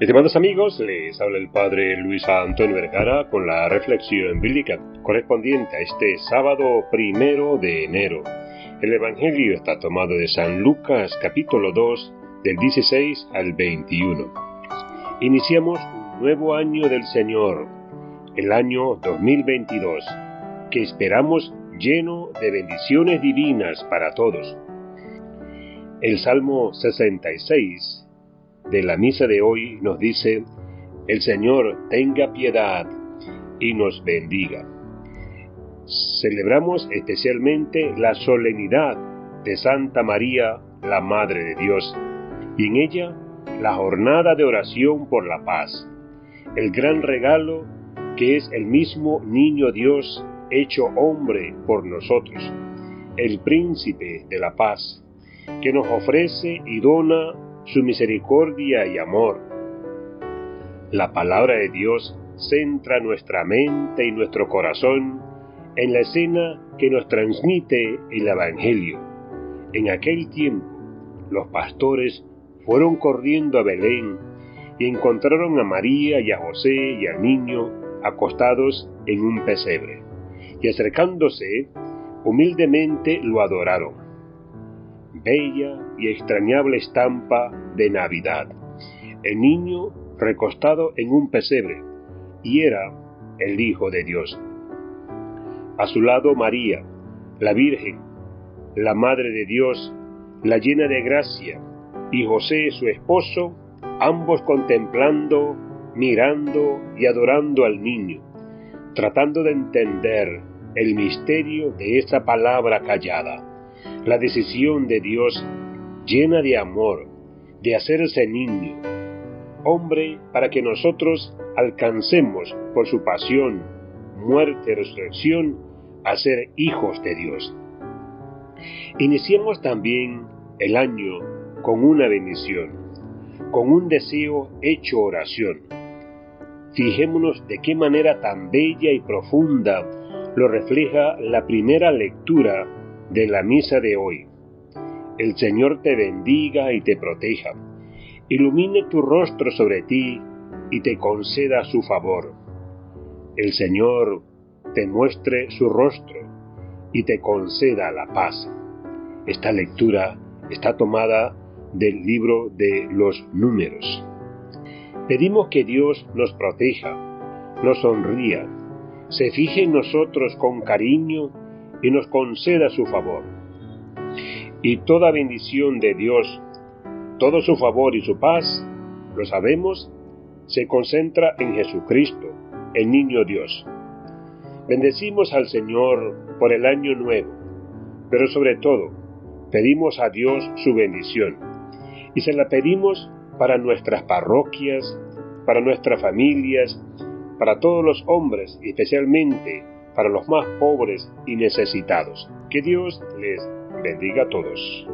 Estimados amigos, les habla el Padre Luis Antonio Vergara con la reflexión bíblica correspondiente a este sábado primero de enero. El Evangelio está tomado de San Lucas capítulo 2 del 16 al 21. Iniciamos un nuevo año del Señor, el año 2022, que esperamos lleno de bendiciones divinas para todos. El Salmo 66 de la misa de hoy nos dice, el Señor tenga piedad y nos bendiga. Celebramos especialmente la solemnidad de Santa María, la Madre de Dios, y en ella la jornada de oración por la paz, el gran regalo que es el mismo niño Dios hecho hombre por nosotros, el príncipe de la paz, que nos ofrece y dona su misericordia y amor. La palabra de Dios centra nuestra mente y nuestro corazón en la escena que nos transmite el Evangelio. En aquel tiempo, los pastores fueron corriendo a Belén y encontraron a María y a José y al niño acostados en un pesebre, y acercándose, humildemente lo adoraron bella y extrañable estampa de Navidad. El niño recostado en un pesebre, y era el Hijo de Dios. A su lado María, la Virgen, la Madre de Dios, la llena de gracia, y José su esposo, ambos contemplando, mirando y adorando al niño, tratando de entender el misterio de esa palabra callada la decisión de Dios llena de amor de hacerse niño, hombre para que nosotros alcancemos por su pasión, muerte resurrección a ser hijos de Dios. Iniciemos también el año con una bendición, con un deseo hecho oración. Fijémonos de qué manera tan bella y profunda lo refleja la primera lectura de la misa de hoy. El Señor te bendiga y te proteja, ilumine tu rostro sobre ti y te conceda su favor. El Señor te muestre su rostro y te conceda la paz. Esta lectura está tomada del libro de los números. Pedimos que Dios nos proteja, nos sonría, se fije en nosotros con cariño y nos conceda su favor. Y toda bendición de Dios, todo su favor y su paz, lo sabemos, se concentra en Jesucristo, el niño Dios. Bendecimos al Señor por el año nuevo, pero sobre todo pedimos a Dios su bendición y se la pedimos para nuestras parroquias, para nuestras familias, para todos los hombres especialmente para los más pobres y necesitados. Que Dios les bendiga a todos.